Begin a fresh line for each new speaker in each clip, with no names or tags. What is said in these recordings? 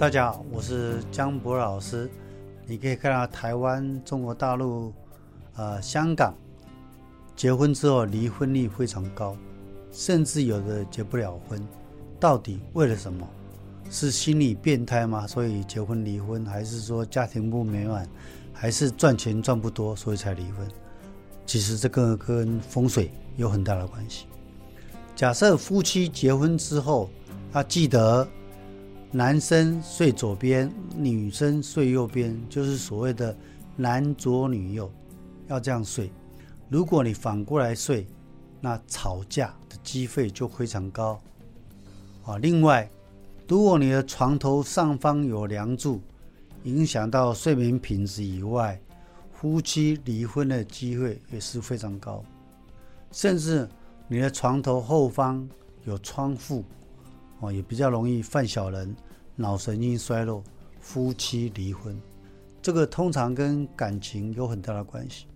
大家好，我是江博老师。你可以看到台湾、中国大陆、呃香港，结婚之后离婚率非常高，甚至有的结不了婚。到底为了什么？是心理变态吗？所以结婚离婚，还是说家庭不美满，还是赚钱赚不多，所以才离婚？其实这个跟风水有很大的关系。假设夫妻结婚之后，要记得男生睡左边，女生睡右边，就是所谓的男左女右，要这样睡。如果你反过来睡，那吵架的机会就非常高。啊，另外。如果你的床头上方有梁柱，影响到睡眠品质以外，夫妻离婚的机会也是非常高。甚至你的床头后方有窗户，哦，也比较容易犯小人，脑神经衰弱，夫妻离婚。这个通常跟感情有很大的关系。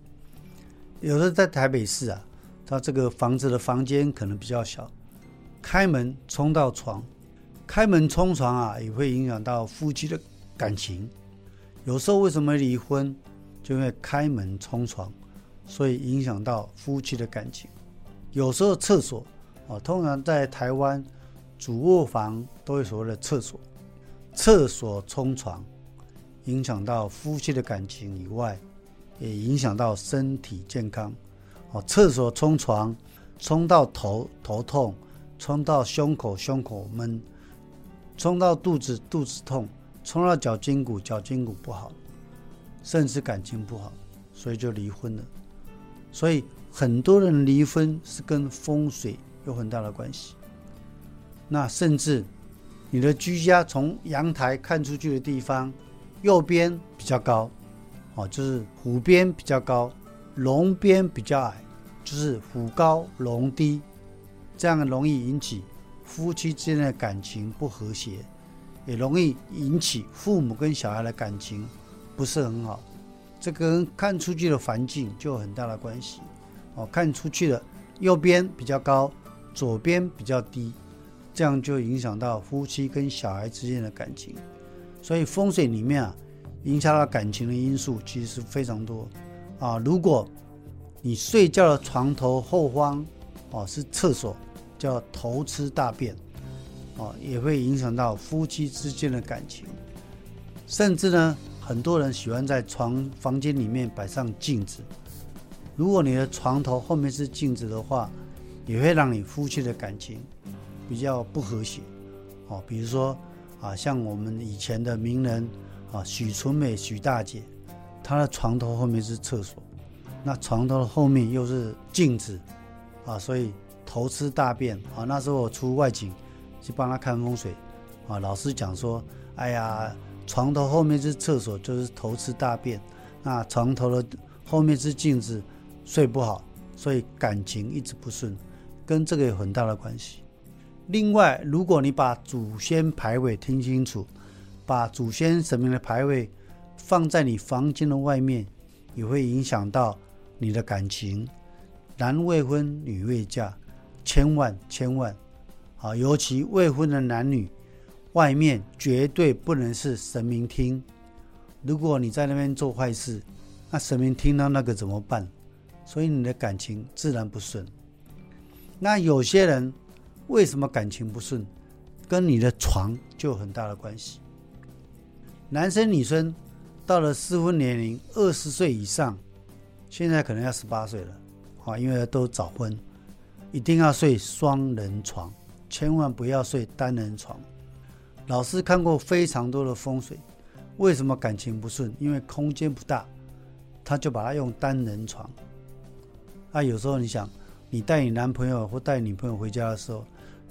有的在台北市啊，他这个房子的房间可能比较小，开门冲到床。开门冲床啊，也会影响到夫妻的感情。有时候为什么离婚，就因为开门冲床，所以影响到夫妻的感情。有时候厕所啊，通常在台湾主卧房都有所谓的厕所，厕所冲床，影响到夫妻的感情以外，也影响到身体健康。哦，厕所冲床，冲到头头痛，冲到胸口胸口闷。冲到肚子，肚子痛；冲到脚筋骨，脚筋骨不好，甚至感情不好，所以就离婚了。所以很多人离婚是跟风水有很大的关系。那甚至你的居家从阳台看出去的地方，右边比较高，哦，就是虎边比较高，龙边比较矮，就是虎高龙低，这样容易引起。夫妻之间的感情不和谐，也容易引起父母跟小孩的感情不是很好。这跟看出去的环境就有很大的关系。哦，看出去的右边比较高，左边比较低，这样就影响到夫妻跟小孩之间的感情。所以风水里面啊，影响到感情的因素其实是非常多。啊，如果你睡觉的床头后方哦是厕所。叫头吃大便，哦，也会影响到夫妻之间的感情。甚至呢，很多人喜欢在床房间里面摆上镜子。如果你的床头后面是镜子的话，也会让你夫妻的感情比较不和谐。哦，比如说啊，像我们以前的名人啊，许纯美许大姐，她的床头后面是厕所，那床头的后面又是镜子，啊，所以。头吃大便啊！那时候我出外景去帮她看风水啊，老师讲说：“哎呀，床头后面是厕所，就是头吃大便。那床头的后面是镜子，睡不好，所以感情一直不顺，跟这个有很大的关系。另外，如果你把祖先牌位听清楚，把祖先神明的牌位放在你房间的外面，也会影响到你的感情。男未婚，女未嫁。”千万千万，啊，尤其未婚的男女，外面绝对不能是神明厅。如果你在那边做坏事，那神明听到那个怎么办？所以你的感情自然不顺。那有些人为什么感情不顺，跟你的床就有很大的关系。男生女生到了适婚年龄，二十岁以上，现在可能要十八岁了，啊，因为都早婚。一定要睡双人床，千万不要睡单人床。老师看过非常多的风水，为什么感情不顺？因为空间不大，他就把它用单人床。啊，有时候你想，你带你男朋友或带女朋友回家的时候，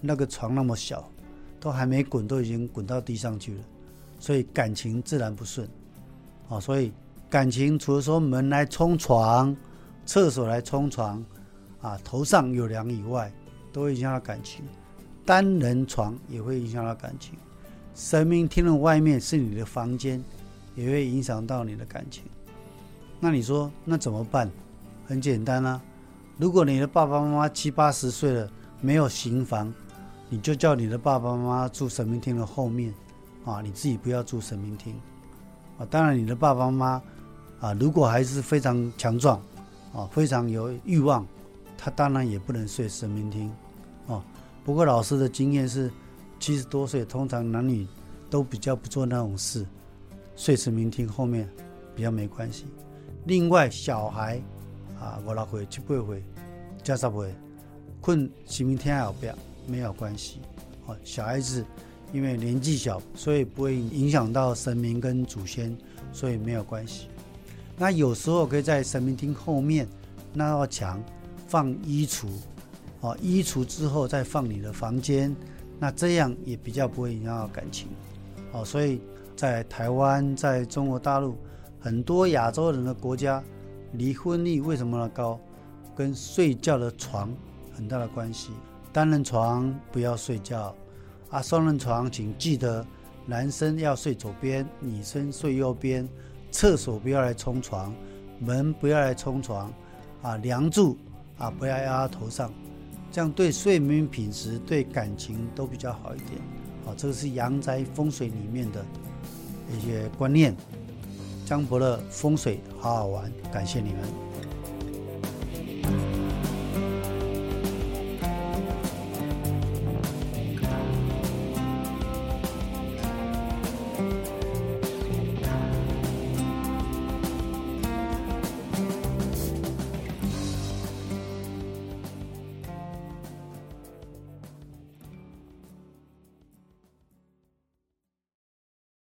那个床那么小，都还没滚，都已经滚到地上去了，所以感情自然不顺。啊，所以感情除了说门来冲床，厕所来冲床。啊，头上有梁以外，都会影响到感情；单人床也会影响到感情。神明厅的外面是你的房间，也会影响到你的感情。那你说，那怎么办？很简单啊，如果你的爸爸妈妈七八十岁了，没有行房，你就叫你的爸爸妈妈住神明厅的后面，啊，你自己不要住神明厅啊。当然，你的爸爸妈妈啊，如果还是非常强壮啊，非常有欲望，他当然也不能睡神明厅啊。不过老师的经验是，七十多岁通常男女都比较不做那种事，睡神明厅后面比较没关系。另外，小孩啊，五六岁、七八岁、加十岁，困神明厅后边没有关系。哦，小孩子因为年纪小，所以不会影响到神明跟祖先，所以没有关系。那有时候可以在神明厅后面那道墙放衣橱，哦，衣橱之后再放你的房间，那这样也比较不会影响到感情。哦，所以在台湾，在中国大陆很多亚洲人的国家，离婚率为什么高？跟睡觉的床很大的关系。单人床不要睡觉，啊，双人床请记得，男生要睡左边，女生睡右边。厕所不要来冲床，门不要来冲床，啊，梁柱啊不要压头上，这样对睡眠品质、对感情都比较好一点。啊，这个是阳宅风水里面的一些观念。江伯乐风水好好玩，感谢你们。